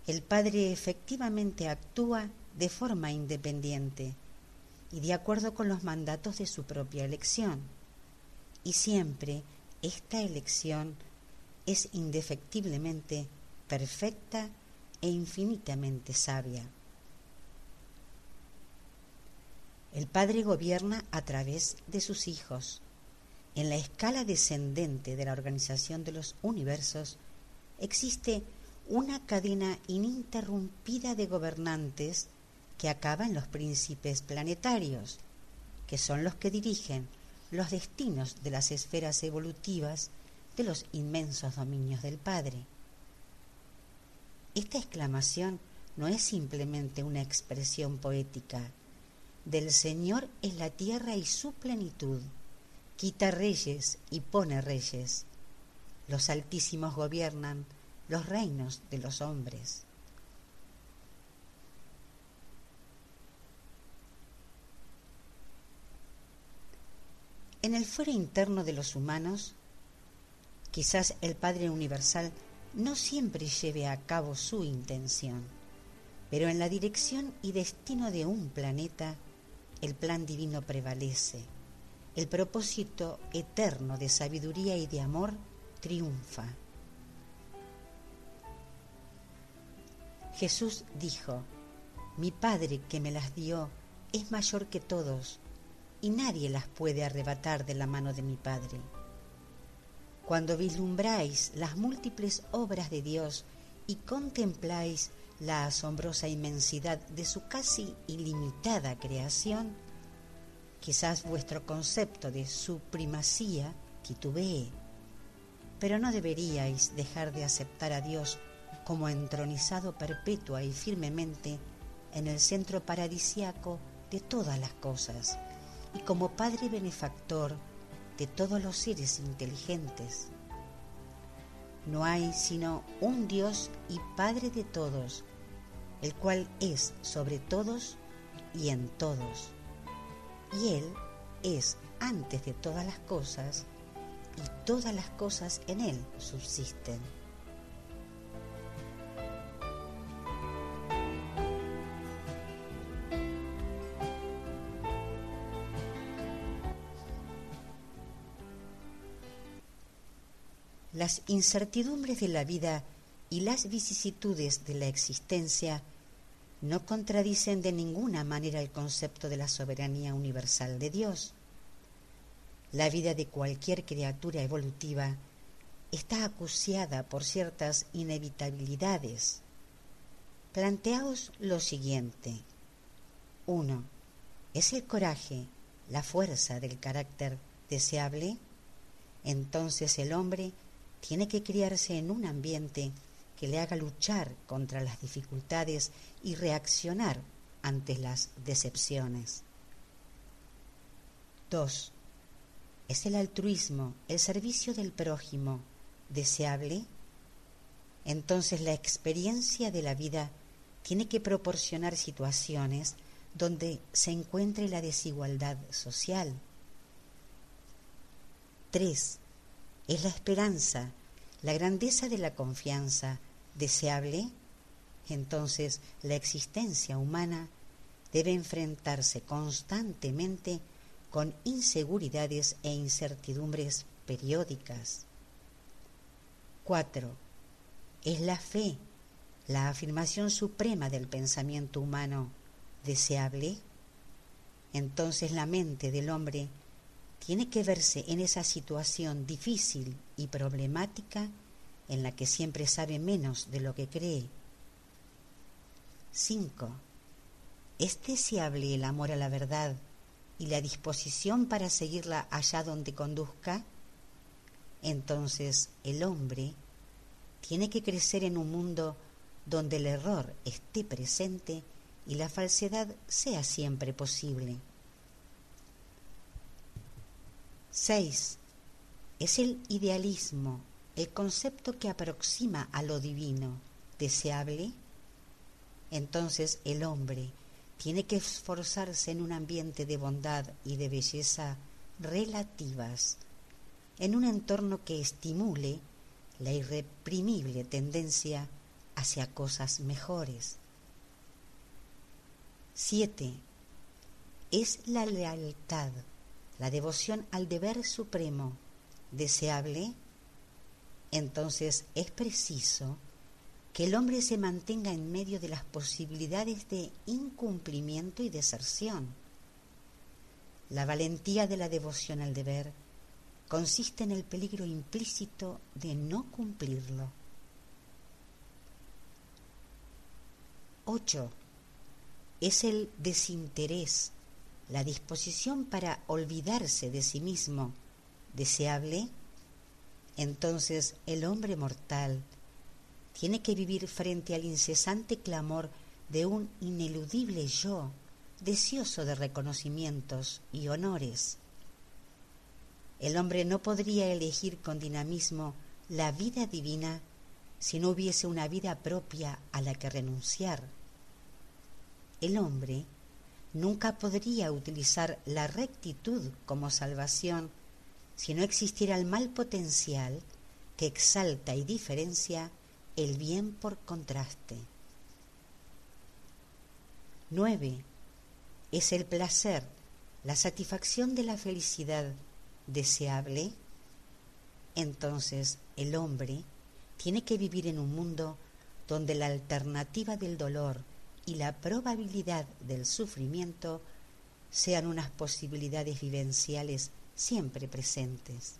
el Padre efectivamente actúa de forma independiente y de acuerdo con los mandatos de su propia elección. Y siempre esta elección es indefectiblemente perfecta e infinitamente sabia. El Padre gobierna a través de sus hijos. En la escala descendente de la organización de los universos existe una cadena ininterrumpida de gobernantes que acaba en los príncipes planetarios, que son los que dirigen los destinos de las esferas evolutivas de los inmensos dominios del Padre. Esta exclamación no es simplemente una expresión poética. Del Señor es la tierra y su plenitud. Quita reyes y pone reyes. Los altísimos gobiernan los reinos de los hombres. En el fuero interno de los humanos, quizás el Padre Universal no siempre lleve a cabo su intención, pero en la dirección y destino de un planeta, el plan divino prevalece. El propósito eterno de sabiduría y de amor triunfa. Jesús dijo, mi Padre que me las dio es mayor que todos y nadie las puede arrebatar de la mano de mi Padre. Cuando vislumbráis las múltiples obras de Dios y contempláis la asombrosa inmensidad de su casi ilimitada creación, quizás vuestro concepto de su primacía titubee, pero no deberíais dejar de aceptar a Dios como entronizado perpetua y firmemente en el centro paradisiaco de todas las cosas y como Padre benefactor de todos los seres inteligentes. No hay sino un Dios y Padre de todos, el cual es sobre todos y en todos. Y Él es antes de todas las cosas, y todas las cosas en Él subsisten. Las incertidumbres de la vida y las vicisitudes de la existencia no contradicen de ninguna manera el concepto de la soberanía universal de Dios. La vida de cualquier criatura evolutiva está acuciada por ciertas inevitabilidades. Planteaos lo siguiente. 1. ¿Es el coraje la fuerza del carácter deseable? Entonces el hombre tiene que criarse en un ambiente que le haga luchar contra las dificultades y reaccionar ante las decepciones. 2. ¿Es el altruismo, el servicio del prójimo, deseable? Entonces la experiencia de la vida tiene que proporcionar situaciones donde se encuentre la desigualdad social. 3. ¿Es la esperanza, la grandeza de la confianza deseable? Entonces la existencia humana debe enfrentarse constantemente con inseguridades e incertidumbres periódicas. 4. ¿Es la fe, la afirmación suprema del pensamiento humano, deseable? Entonces la mente del hombre tiene que verse en esa situación difícil y problemática en la que siempre sabe menos de lo que cree. 5. ¿Es deseable el amor a la verdad y la disposición para seguirla allá donde conduzca? Entonces el hombre tiene que crecer en un mundo donde el error esté presente y la falsedad sea siempre posible. 6. ¿Es el idealismo, el concepto que aproxima a lo divino, deseable, entonces el hombre tiene que esforzarse en un ambiente de bondad y de belleza relativas, en un entorno que estimule la irreprimible tendencia hacia cosas mejores. 7. Es la lealtad, la devoción al deber supremo, deseable. Entonces es preciso que el hombre se mantenga en medio de las posibilidades de incumplimiento y deserción. La valentía de la devoción al deber consiste en el peligro implícito de no cumplirlo. 8. Es el desinterés, la disposición para olvidarse de sí mismo, deseable. Entonces el hombre mortal tiene que vivir frente al incesante clamor de un ineludible yo, deseoso de reconocimientos y honores. El hombre no podría elegir con dinamismo la vida divina si no hubiese una vida propia a la que renunciar. El hombre nunca podría utilizar la rectitud como salvación si no existiera el mal potencial que exalta y diferencia el bien por contraste. 9. Es el placer, la satisfacción de la felicidad deseable, entonces el hombre tiene que vivir en un mundo donde la alternativa del dolor y la probabilidad del sufrimiento sean unas posibilidades vivenciales siempre presentes.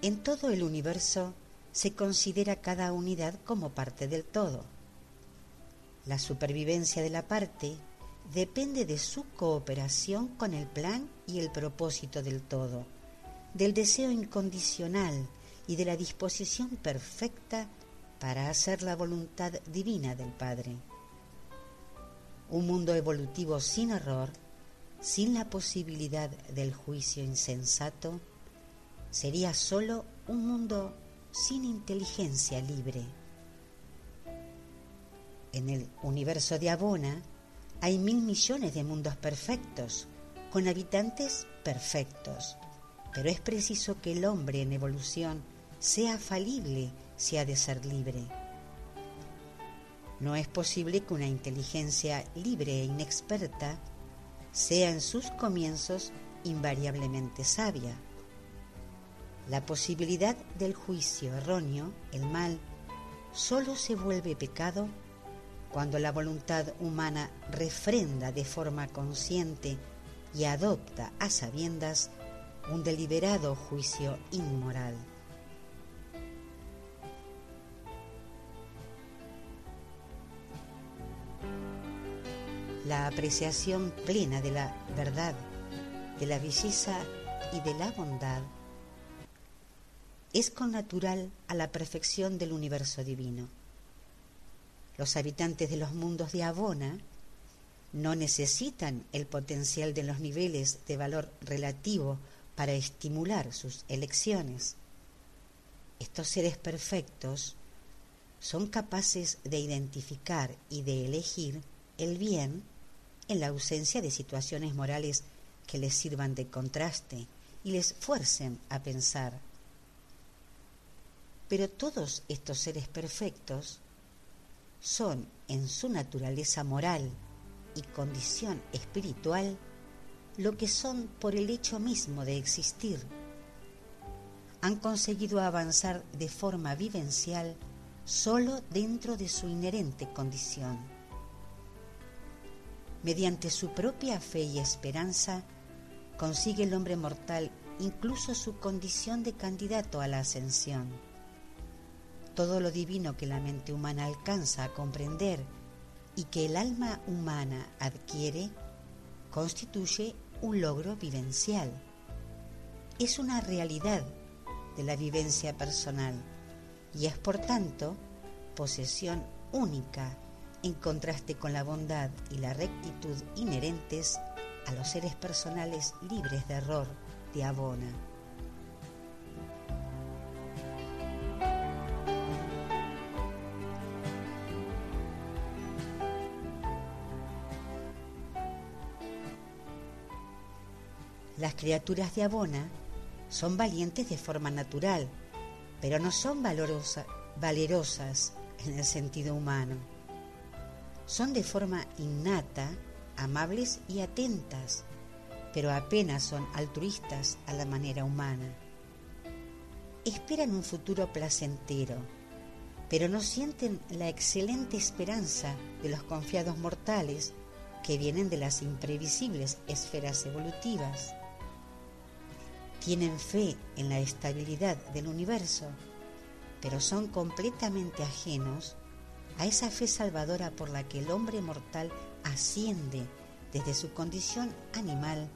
En todo el universo se considera cada unidad como parte del todo. La supervivencia de la parte depende de su cooperación con el plan y el propósito del todo, del deseo incondicional y de la disposición perfecta para hacer la voluntad divina del Padre. Un mundo evolutivo sin error, sin la posibilidad del juicio insensato, sería sólo un mundo sin inteligencia libre. En el universo de Abona hay mil millones de mundos perfectos, con habitantes perfectos, pero es preciso que el hombre en evolución sea falible si ha de ser libre. No es posible que una inteligencia libre e inexperta sea en sus comienzos invariablemente sabia la posibilidad del juicio erróneo, el mal, solo se vuelve pecado cuando la voluntad humana refrenda de forma consciente y adopta a sabiendas un deliberado juicio inmoral. La apreciación plena de la verdad, de la belleza y de la bondad es connatural a la perfección del universo divino. Los habitantes de los mundos de Abona no necesitan el potencial de los niveles de valor relativo para estimular sus elecciones. Estos seres perfectos son capaces de identificar y de elegir el bien en la ausencia de situaciones morales que les sirvan de contraste y les fuercen a pensar pero todos estos seres perfectos son en su naturaleza moral y condición espiritual lo que son por el hecho mismo de existir. Han conseguido avanzar de forma vivencial solo dentro de su inherente condición. Mediante su propia fe y esperanza, consigue el hombre mortal incluso su condición de candidato a la ascensión todo lo divino que la mente humana alcanza a comprender y que el alma humana adquiere, constituye un logro vivencial. Es una realidad de la vivencia personal y es por tanto posesión única en contraste con la bondad y la rectitud inherentes a los seres personales libres de error de Abona. Las criaturas de Abona son valientes de forma natural, pero no son valerosas en el sentido humano. Son de forma innata amables y atentas, pero apenas son altruistas a la manera humana. Esperan un futuro placentero, pero no sienten la excelente esperanza de los confiados mortales que vienen de las imprevisibles esferas evolutivas tienen fe en la estabilidad del universo, pero son completamente ajenos a esa fe salvadora por la que el hombre mortal asciende desde su condición animal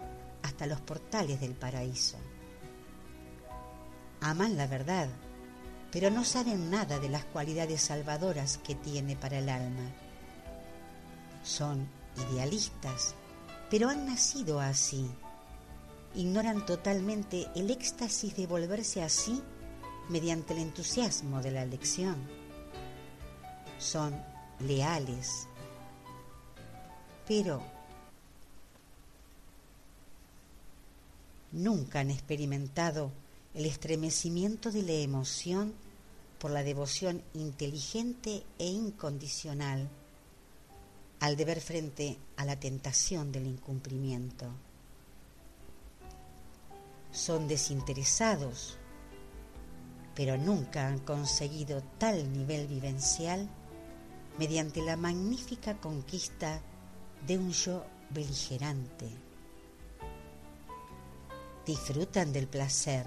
hasta los portales del paraíso. Aman la verdad, pero no saben nada de las cualidades salvadoras que tiene para el alma. Son idealistas, pero han nacido así ignoran totalmente el éxtasis de volverse así mediante el entusiasmo de la elección. Son leales, pero nunca han experimentado el estremecimiento de la emoción por la devoción inteligente e incondicional al deber frente a la tentación del incumplimiento son desinteresados, pero nunca han conseguido tal nivel vivencial mediante la magnífica conquista de un yo beligerante. Disfrutan del placer,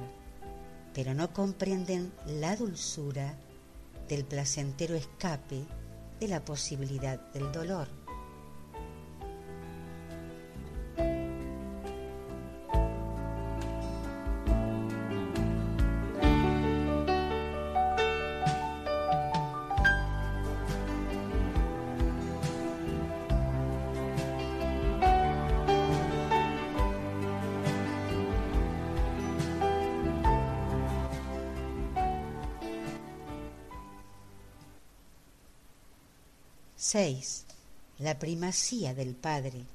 pero no comprenden la dulzura del placentero escape de la posibilidad del dolor. 6. La primacía del Padre.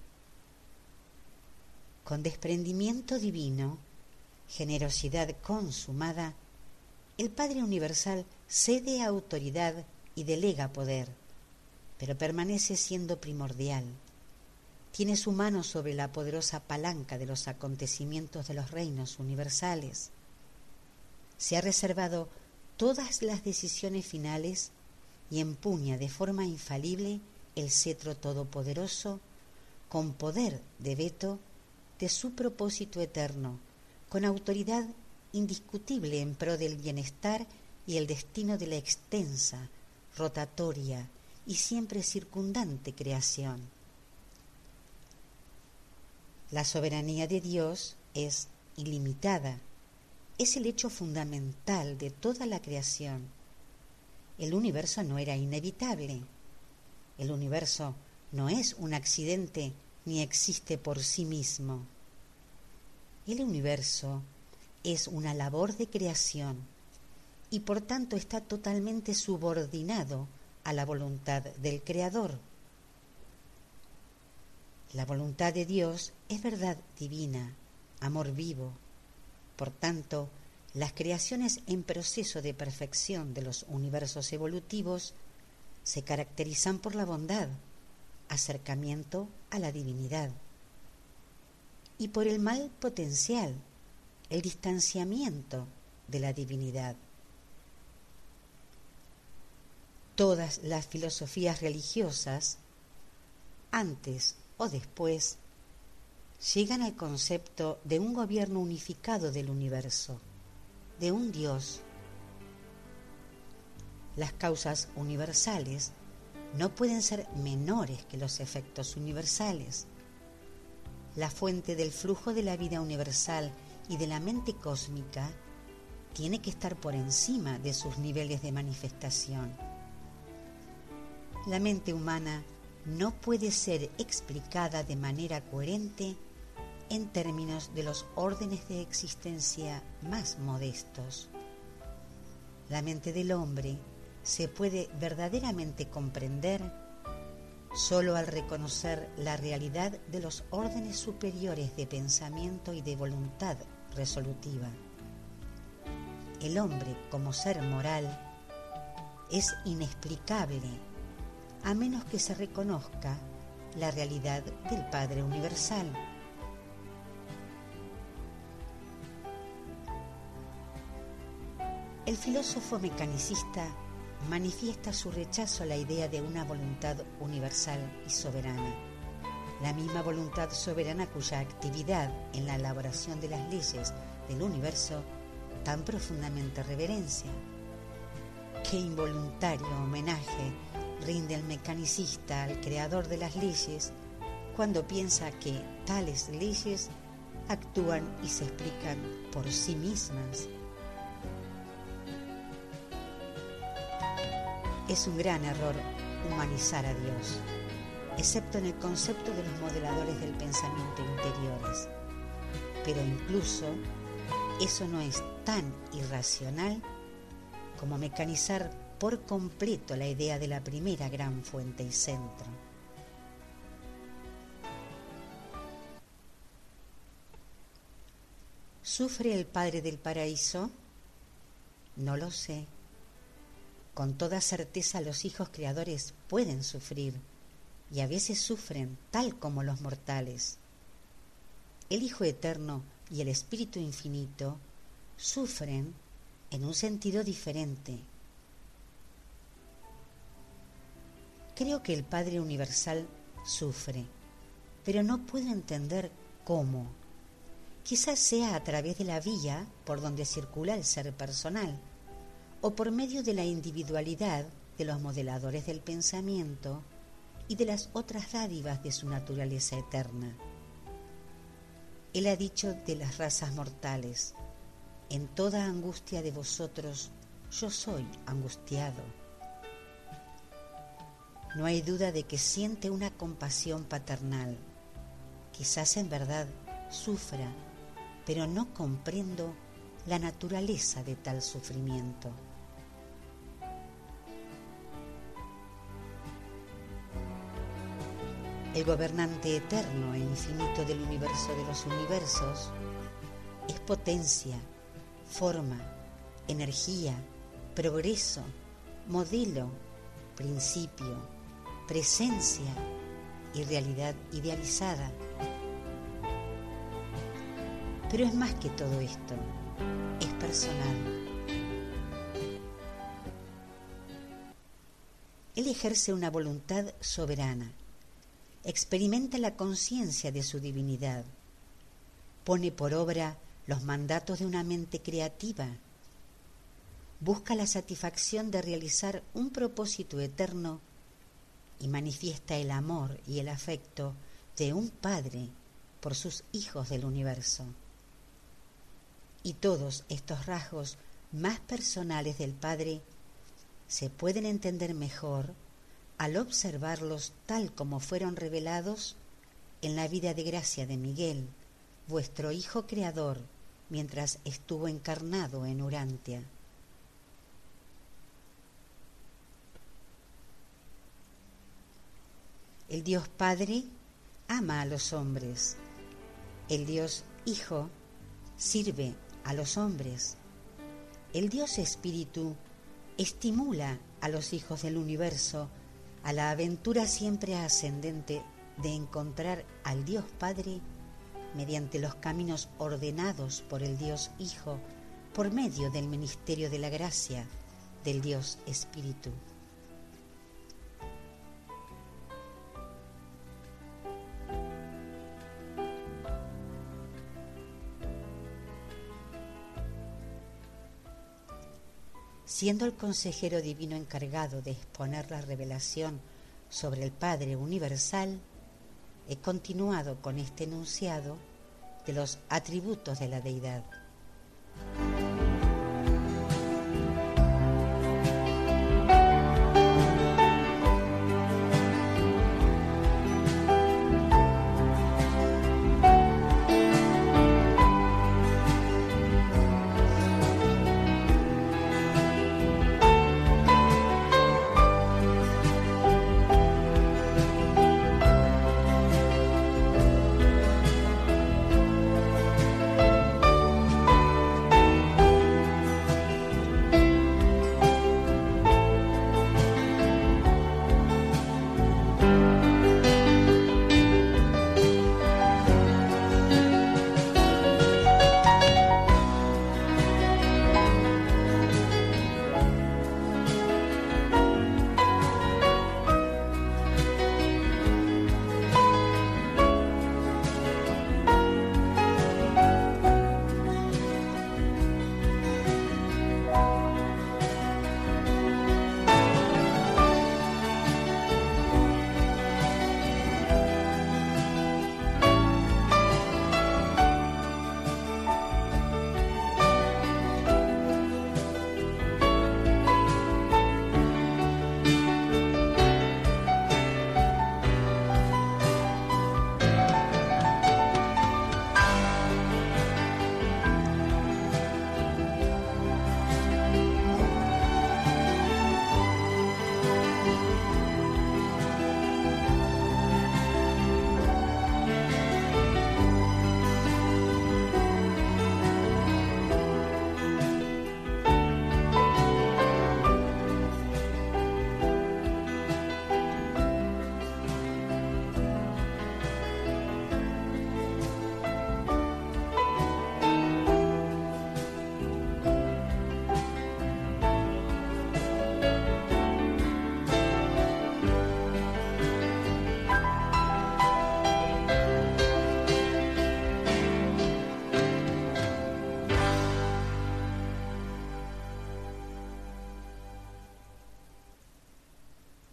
Con desprendimiento divino, generosidad consumada, el Padre Universal cede autoridad y delega poder, pero permanece siendo primordial. Tiene su mano sobre la poderosa palanca de los acontecimientos de los reinos universales. Se ha reservado todas las decisiones finales y empuña de forma infalible el cetro todopoderoso con poder de veto de su propósito eterno, con autoridad indiscutible en pro del bienestar y el destino de la extensa, rotatoria y siempre circundante creación. La soberanía de Dios es ilimitada, es el hecho fundamental de toda la creación el universo no era inevitable. El universo no es un accidente ni existe por sí mismo. El universo es una labor de creación y por tanto está totalmente subordinado a la voluntad del Creador. La voluntad de Dios es verdad divina, amor vivo. Por tanto, las creaciones en proceso de perfección de los universos evolutivos se caracterizan por la bondad, acercamiento a la divinidad, y por el mal potencial, el distanciamiento de la divinidad. Todas las filosofías religiosas, antes o después, llegan al concepto de un gobierno unificado del universo de un Dios. Las causas universales no pueden ser menores que los efectos universales. La fuente del flujo de la vida universal y de la mente cósmica tiene que estar por encima de sus niveles de manifestación. La mente humana no puede ser explicada de manera coherente en términos de los órdenes de existencia más modestos. La mente del hombre se puede verdaderamente comprender solo al reconocer la realidad de los órdenes superiores de pensamiento y de voluntad resolutiva. El hombre como ser moral es inexplicable a menos que se reconozca la realidad del Padre Universal. El filósofo mecanicista manifiesta su rechazo a la idea de una voluntad universal y soberana, la misma voluntad soberana cuya actividad en la elaboración de las leyes del universo tan profundamente reverencia. Qué involuntario homenaje rinde el mecanicista al creador de las leyes cuando piensa que tales leyes actúan y se explican por sí mismas. Es un gran error humanizar a Dios, excepto en el concepto de los modeladores del pensamiento interiores. Pero incluso eso no es tan irracional como mecanizar por completo la idea de la primera gran fuente y centro. ¿Sufre el Padre del Paraíso? No lo sé. Con toda certeza los hijos creadores pueden sufrir y a veces sufren tal como los mortales. El Hijo Eterno y el Espíritu Infinito sufren en un sentido diferente Creo que el Padre Universal sufre, pero no puedo entender cómo. Quizás sea a través de la vía por donde circula el ser personal, o por medio de la individualidad de los modeladores del pensamiento y de las otras dádivas de su naturaleza eterna. Él ha dicho de las razas mortales, en toda angustia de vosotros yo soy angustiado no hay duda de que siente una compasión paternal. Quizás en verdad sufra, pero no comprendo la naturaleza de tal sufrimiento. El gobernante eterno e infinito del universo de los universos es potencia, forma, energía, progreso, modelo, principio, presencia y realidad idealizada. Pero es más que todo esto, es personal. Él ejerce una voluntad soberana, experimenta la conciencia de su divinidad, pone por obra los mandatos de una mente creativa, busca la satisfacción de realizar un propósito eterno y manifiesta el amor y el afecto de un padre por sus hijos del universo. Y todos estos rasgos más personales del Padre se pueden entender mejor al observarlos tal como fueron revelados en la vida de gracia de Miguel, vuestro Hijo Creador, mientras estuvo encarnado en Urantia. El Dios Padre ama a los hombres. El Dios Hijo sirve a los hombres. El Dios Espíritu estimula a los hijos del universo a la aventura siempre ascendente de encontrar al Dios Padre mediante los caminos ordenados por el Dios Hijo por medio del ministerio de la gracia del Dios Espíritu. Siendo el consejero divino encargado de exponer la revelación sobre el Padre Universal, he continuado con este enunciado de los atributos de la deidad.